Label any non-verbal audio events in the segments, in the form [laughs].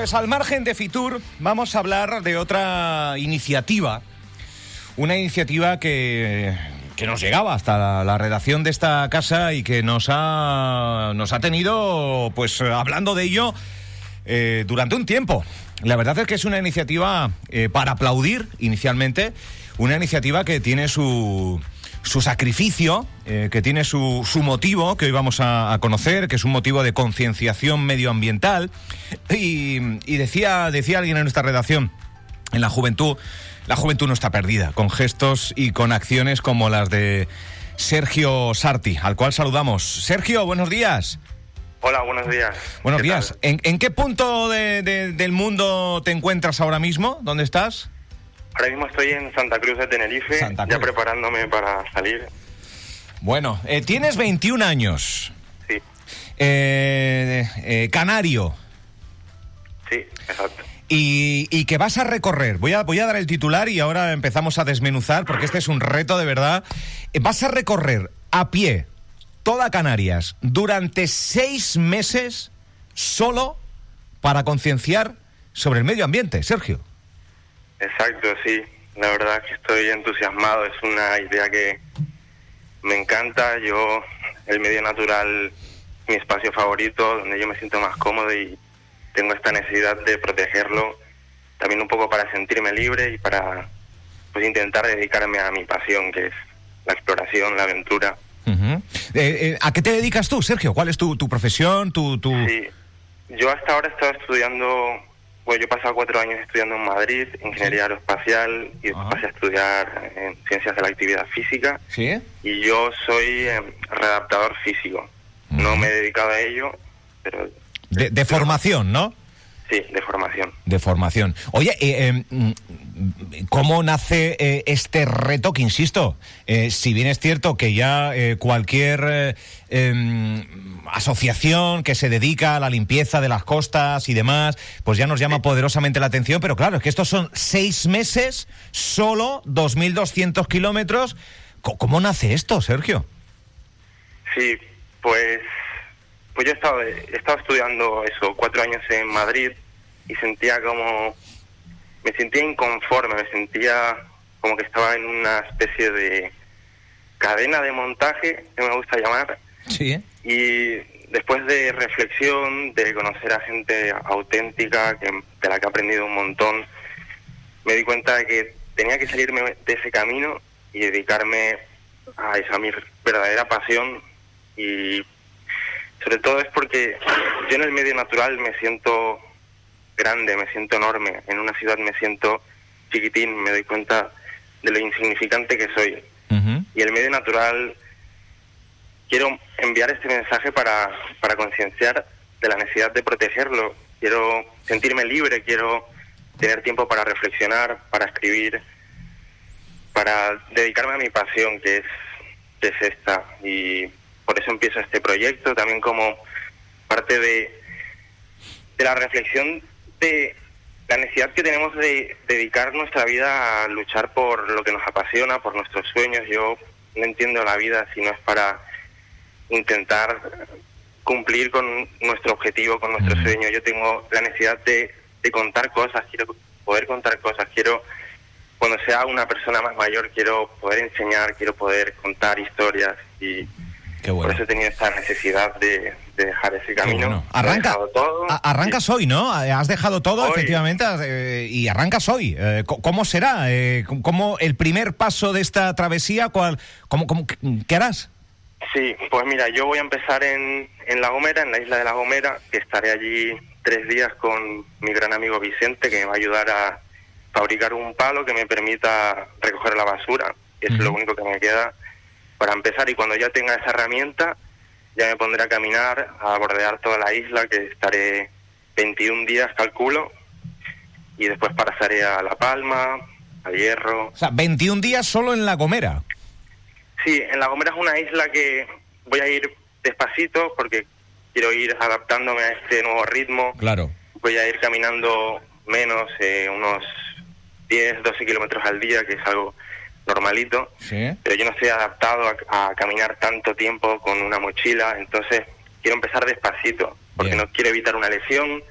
Pues al margen de Fitur, vamos a hablar de otra iniciativa. Una iniciativa que, nos llegaba hasta la, la redacción de esta casa y que nos ha, nos ha tenido, pues, hablando de ello eh, durante un tiempo. La verdad es que es una iniciativa eh, para aplaudir inicialmente, una iniciativa que tiene su, su sacrificio, eh, que tiene su, su, motivo, que hoy vamos a, a, conocer, que es un motivo de concienciación medioambiental. Y, y, decía, decía alguien en nuestra redacción, en la juventud, la juventud no está perdida, con gestos y con acciones como las de Sergio Sarti, al cual saludamos. Sergio, buenos días. Hola, buenos días. Buenos días. ¿En, ¿En, qué punto de, de, del mundo te encuentras ahora mismo? ¿Dónde estás? Ahora mismo estoy en Santa Cruz de Tenerife, Cruz. ya preparándome para salir. Bueno, eh, tienes 21 años. Sí. Eh, eh, canario. Sí, exacto. Y, y, que vas a recorrer. Voy a, voy a dar el titular y ahora empezamos a desmenuzar porque este es un reto de verdad. Vas a recorrer a pie toda Canarias durante seis meses solo para concienciar sobre el medio ambiente, Sergio. Exacto, sí. La verdad que estoy entusiasmado. Es una idea que me encanta. Yo, el medio natural, mi espacio favorito, donde yo me siento más cómodo y tengo esta necesidad de protegerlo, también un poco para sentirme libre y para pues intentar dedicarme a mi pasión, que es la exploración, la aventura. Uh -huh. eh, eh, ¿A qué te dedicas tú, Sergio? ¿Cuál es tu, tu profesión? Tu, tu... Sí, yo hasta ahora he estado estudiando bueno, yo he pasado cuatro años estudiando en Madrid, ingeniería aeroespacial, y después pasé a estudiar en ciencias de la actividad física. ¿Sí? Y yo soy eh, físico. No me he dedicado a ello, pero... De, de formación, ¿no? Sí, de formación. De formación. Oye, eh, eh, ¿cómo nace eh, este reto que, insisto, eh, si bien es cierto que ya eh, cualquier asociación que se dedica a la limpieza de las costas y demás, pues ya nos llama poderosamente la atención, pero claro, es que estos son seis meses, solo 2.200 kilómetros. ¿Cómo nace esto, Sergio? Sí, pues pues yo he estado, he estado estudiando eso, cuatro años en Madrid y sentía como, me sentía inconforme, me sentía como que estaba en una especie de cadena de montaje, que me gusta llamar. Sí. Y después de reflexión, de conocer a gente auténtica, que, de la que he aprendido un montón, me di cuenta de que tenía que salirme de ese camino y dedicarme a esa mi verdadera pasión y sobre todo es porque yo en el medio natural me siento grande, me siento enorme, en una ciudad me siento chiquitín, me doy cuenta de lo insignificante que soy. Uh -huh. Y el medio natural, quiero enviar este mensaje para, para concienciar de la necesidad de protegerlo, quiero sentirme libre, quiero tener tiempo para reflexionar, para escribir, para dedicarme a mi pasión, que es, que es esta. Y por eso empiezo este proyecto, también como parte de, de la reflexión de la necesidad que tenemos de dedicar nuestra vida a luchar por lo que nos apasiona, por nuestros sueños. Yo no entiendo la vida si no es para intentar cumplir con nuestro objetivo, con nuestro sueño. Yo tengo la necesidad de, de contar cosas, quiero poder contar cosas, quiero cuando sea una persona más mayor quiero poder enseñar, quiero poder contar historias y Bueno. Por eso he tenido esta necesidad de, de dejar ese camino. Bueno. Arranca, todo. arrancas hoy, ¿no? Has dejado todo, hoy. efectivamente, eh, y arrancas hoy. Eh, ¿Cómo será? Eh, ¿Cómo el primer paso de esta travesía? Cuál, cómo, cómo, ¿Qué harás? Sí, pues mira, yo voy a empezar en, en La Gomera, en la isla de La Gomera, que estaré allí tres días con mi gran amigo Vicente, que me va a ayudar a fabricar un palo que me permita recoger la basura, que es uh -huh. lo único que me queda para empezar y cuando ya tenga esa herramienta ya me pondré a caminar, a bordear toda la isla, que estaré 21 días, calculo, y después pasaré a La Palma, a Hierro. O sea, 21 días solo en La Gomera. Sí, en La Gomera es una isla que voy a ir despacito porque quiero ir adaptándome a este nuevo ritmo. Claro. Voy a ir caminando menos, eh, unos 10, 12 kilómetros al día, que es algo normalito, ¿Sí? pero yo no estoy adaptado a, a, caminar tanto tiempo con una mochila, entonces quiero empezar despacito, porque Bien. no quiero evitar una lesión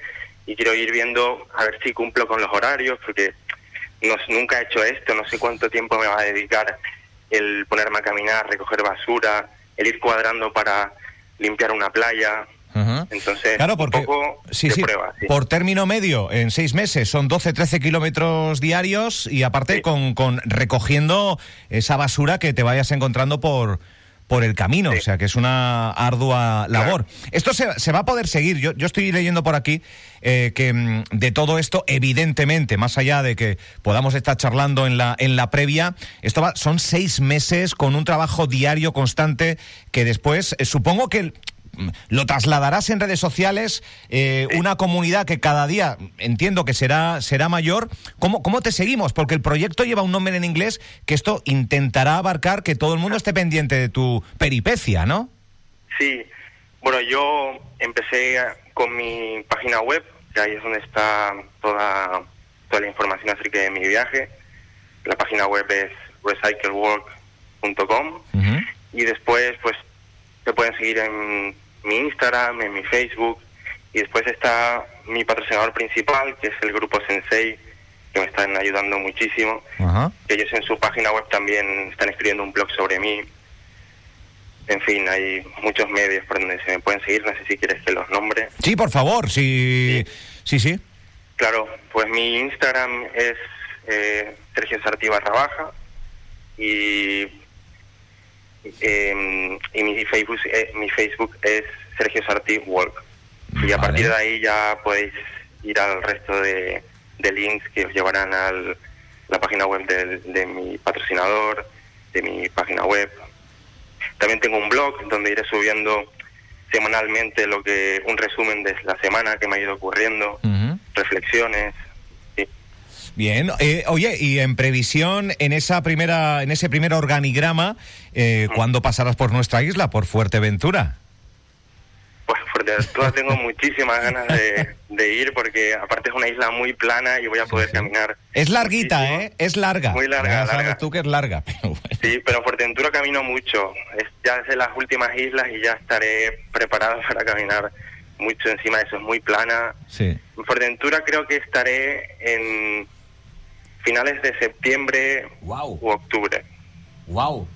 y quiero ir viendo a ver si cumplo con los horarios, porque no, nunca he hecho esto, no sé cuánto tiempo me va a dedicar el ponerme a caminar, recoger basura, el ir cuadrando para limpiar una playa. Entonces, claro, porque, un poco sí, de sí, prueba. sí. por término medio, en seis meses son 12, 13 kilómetros diarios y aparte con, con recogiendo esa basura que te vayas encontrando por por el camino, o sea que es una ardua labor. Esto se, se va a poder seguir. Yo, yo estoy leyendo por aquí eh, que mm, de todo esto, evidentemente, más allá de que podamos estar charlando en la, en la previa, esto va, son seis meses con un trabajo diario constante que después, eh, supongo que lo trasladarás en redes sociales, eh, una comunidad que cada día entiendo que será, será mayor. ¿Cómo, ¿Cómo te seguimos? Porque el proyecto lleva un nombre en inglés que esto intentará abarcar que todo el mundo esté pendiente de tu peripecia, ¿no? Sí, bueno, yo empecé con mi página web, que ahí es donde está toda, toda la información acerca de mi viaje. La página web es recyclework.com y después pues te pueden seguir en mi Instagram, en mi Facebook y después está mi patrocinador principal, que es el grupo Sensei, que me están ayudando muchísimo. Ajá. Ellos en su página web también están escribiendo un blog sobre mí. En fin, hay muchos medios por donde se me pueden seguir. No sé si quieres que los nombre. Sí, por favor, sí, sí, sí. Claro, pues mi Instagram es eh, Sergio Sartí barra baja y, eh, y mi Facebook, eh, mi Facebook es Sergio Sartí Walk. Y a partir de ahí ya podéis ir al resto de, de links que os llevarán a la página web del- de mi patrocinador, de mi página web. También tengo un blog donde iré subiendo semanalmente lo que un resumen de la semana que me ha ido ocurriendo, reflexiones. Bien, eh, oye, y en previsión, en esa primera, en ese primer organigrama, eh, ¿cuándo pasarás por nuestra isla, por Fuerteventura? Pues Fuerteventura [laughs] tengo muchísimas ganas de, de ir porque aparte es una isla muy plana y voy a poder caminar. Es larguita, muchísimo. ¿eh? Es larga. Muy larga, Ya sabes larga. tú que es larga, [laughs] pero bueno. Sí, pero en Fuerteventura camino mucho. Es ya es de las últimas islas y ya estaré preparado [laughs] para caminar mucho encima de eso. Es muy plana. Sí. En Fuerteventura creo que estaré en finales de septiembre Wow. u octubre. Wow.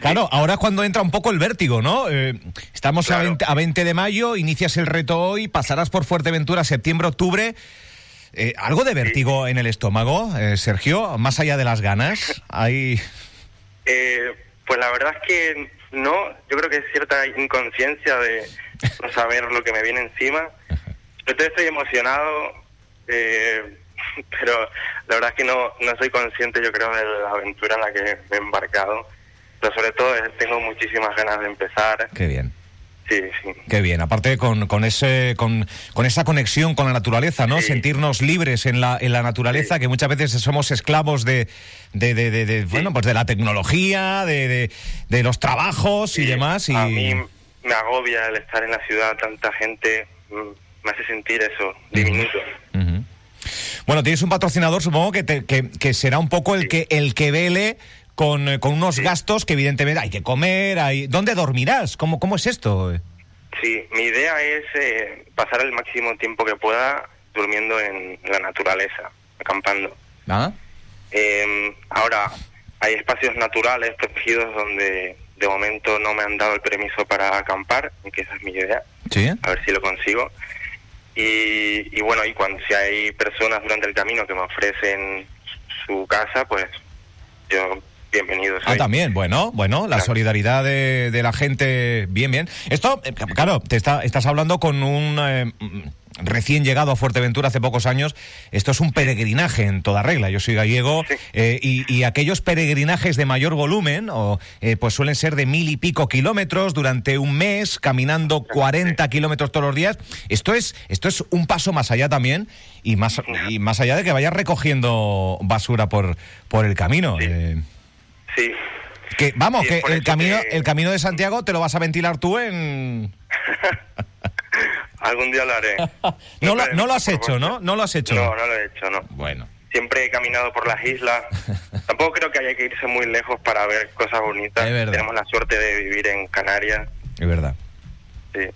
Claro, ahora es cuando entra un poco el vértigo, ¿no? Eh, estamos a, Claro. 20, a 20 de mayo, inicias el reto hoy, pasarás por Fuerteventura septiembre, octubre. Eh, ¿Algo de vértigo en el estómago, eh, Sergio? Más allá de las ganas, hay... [laughs] Eh, pues la verdad es que no, yo creo que es cierta inconsciencia de no saber lo que me viene encima. Yo estoy emocionado, eh, [laughs] pero la verdad es que no, no soy consciente, yo creo, de la aventura en la que me he embarcado. Pero sobre todo tengo muchísimas ganas de empezar. Qué bien. Sí, sí. Qué bien, aparte con, con ese con, con esa conexión con la naturaleza, ¿no? Sí. Sentirnos libres en la, en la naturaleza, Sí. que muchas veces somos esclavos de, de, de, de- de, bueno, pues de la tecnología, de, de, los trabajos y demás. Y... A mí me agobia el estar en la ciudad, tanta gente, mm, me hace sentir eso, diminuto. Bueno, tienes un patrocinador, supongo que, te- que, que será un poco el Sí. que el que vele con, eh, con unos Sí. gastos que evidentemente hay que comer, hay... ¿dónde dormirás? ¿Cómo, cómo es esto? Sí, mi idea es eh, pasar el máximo tiempo que pueda durmiendo en la naturaleza, acampando. ¿Ah? Eh, ahora, hay espacios naturales protegidos donde de momento no me han dado el permiso para acampar, que esa es mi idea, ¿Sí? a ver si lo consigo. Y, y bueno, y cuando si hay personas durante el camino que me ofrecen su casa, pues yo bienvenido soy. Ah, también, bueno, bueno, la Claro. solidaridad de, de la gente, bien, bien. Esto, eh, claro, te está, estás hablando con un eh, recién llegado a Fuerteventura hace pocos años. Esto es un peregrinaje en toda regla. Yo soy gallego Sí. eh, y, y aquellos peregrinajes de mayor volumen, o, eh, pues suelen ser de mil y pico kilómetros durante un mes, caminando 40 kilómetros todos los días. Esto es, esto es un paso más allá también y más, y más allá de que vayas recogiendo basura por, por el camino. Sí. eh. Sí, Que, vamos, Sí, que el camino, que- el camino de Santiago te lo vas a ventilar tú en... [laughs] algún día lo haré. [laughs] No lo, Siempre, no lo has hecho. ¿no? No lo has hecho. No, no lo he hecho, no. Bueno. Siempre he caminado por las islas. [laughs] Tampoco creo que haya que irse muy lejos para ver cosas bonitas. Es verdad. Tenemos la suerte de vivir en Canarias. Es verdad. Sí.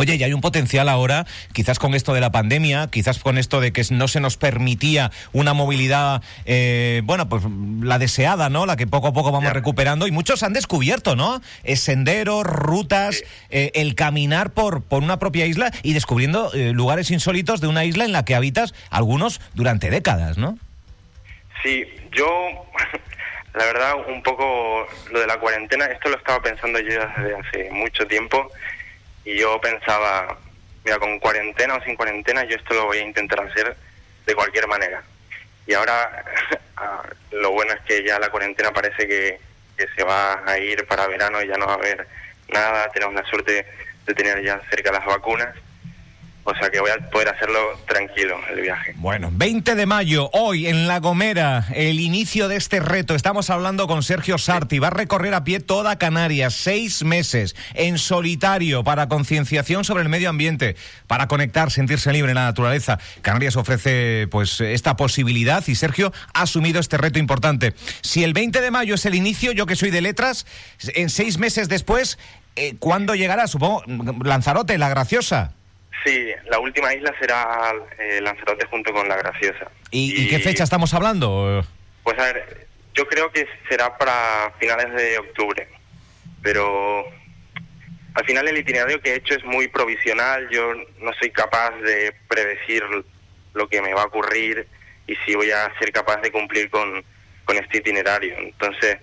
Oye, y hay un potencial ahora, quizás con esto de la pandemia, quizás con esto de que no se nos permitía una movilidad, eh, bueno, pues la deseada, ¿no? La que poco a poco vamos recuperando y muchos han descubierto, ¿no? Es senderos, rutas, eh, el caminar por, por una propia isla y descubriendo eh, lugares insólitos de una isla en la que habitas algunos durante décadas, ¿no? Sí, yo, [laughs] la verdad, un poco lo de la cuarentena, esto lo estaba pensando yo desde hace mucho tiempo y yo pensaba, mira, con cuarentena o sin cuarentena, yo esto lo voy a intentar hacer de cualquier manera. Y ahora [laughs] ah, lo bueno es que ya la cuarentena parece que, que se va a ir para verano y ya no va a haber nada. Tenemos la suerte de tener ya cerca las vacunas o sea que voy a poder hacerlo tranquilo el viaje. Bueno, 20 de mayo, hoy en La Gomera, el inicio de este reto. Estamos hablando con Sergio Sarti. Va a recorrer a pie toda Canarias, seis meses, en solitario, para concienciación sobre el medio ambiente, para conectar, sentirse libre en la naturaleza. Canarias ofrece pues esta posibilidad y Sergio ha asumido este reto importante. Si el 20 de mayo es el inicio, yo que soy de letras, en seis meses después, eh, ¿cuándo llegará? Supongo, Lanzarote, la graciosa. Sí, la última isla será eh, Lanzarote junto con La Graciosa. ¿Y, qué fecha estamos hablando? Pues a ver, yo creo que será para finales de octubre, pero al final el itinerario que he hecho es muy provisional, yo no soy capaz de predecir lo que me va a ocurrir y si voy a ser capaz de cumplir con, con este itinerario. Entonces,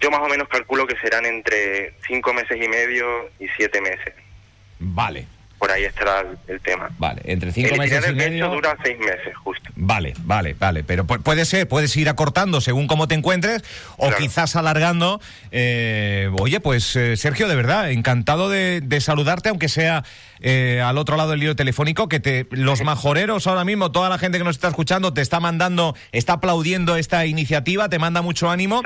yo más o menos calculo que serán entre cinco meses y medio y siete meses. Vale, por ahí estará el, tema. Vale, entre cinco meses y medio... dura seis meses, justo. Vale, vale, vale, pero puede ser, puedes ir acortando según cómo te encuentres o quizás alargando. Eh, oye, pues eh, Sergio, de verdad, encantado de, de saludarte, aunque sea eh, al otro lado del lío telefónico, que te, los majoreros ahora mismo, toda la gente que nos está escuchando, te está mandando, está aplaudiendo esta iniciativa, te manda mucho ánimo.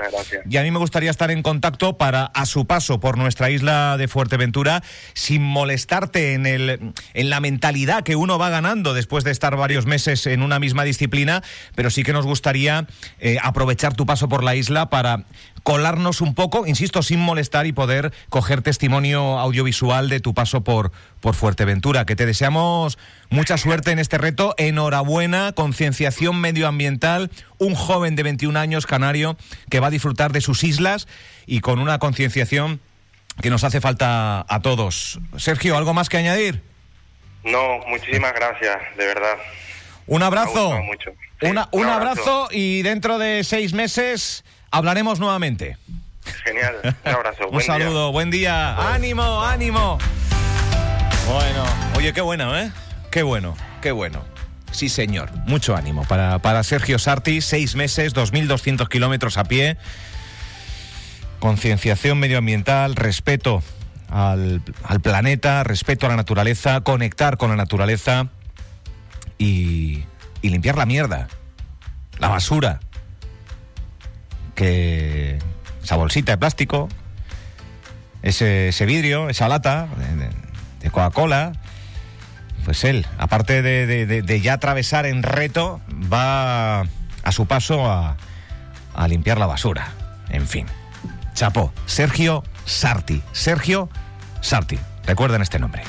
Y a mí me gustaría estar en contacto para, a su paso por nuestra isla de Fuerteventura, sin molestarte en, el, en la mentalidad que uno va ganando después de estar varios meses en una misma disciplina, pero sí que nos gustaría eh, aprovechar tu paso por la isla para colarnos un poco, insisto, sin molestar y poder coger testimonio audiovisual de tu paso por, por Fuerteventura. Que te deseamos mucha suerte en este reto. Enhorabuena, concienciación medioambiental. Un joven de 21 años canario que va a disfrutar de sus islas y con una concienciación que nos hace falta a todos. Sergio, ¿algo más que añadir? No, muchísimas gracias, de verdad. Un abrazo. un abrazo y dentro de seis meses hablaremos nuevamente. Genial, un [laughs] abrazo. un saludo, buen día. Ánimo, ánimo. Bueno, oye, qué bueno, ¿eh? Qué bueno, qué bueno. Sí, señor. Mucho ánimo para, para Sergio Sarti. Seis meses, 2.200 kilómetros a pie. Concienciación medioambiental, respeto al, al, planeta, respeto a la naturaleza, conectar con la naturaleza y, y limpiar la mierda, la basura, que esa bolsita de plástico, ese, vidrio, esa lata de, Coca-Cola, pues él, aparte de, ya atravesar en reto, va a su paso a, a limpiar la basura. En fin. Chapo, Sergio Sarti. Sergio Sarti. Recuerden este nombre.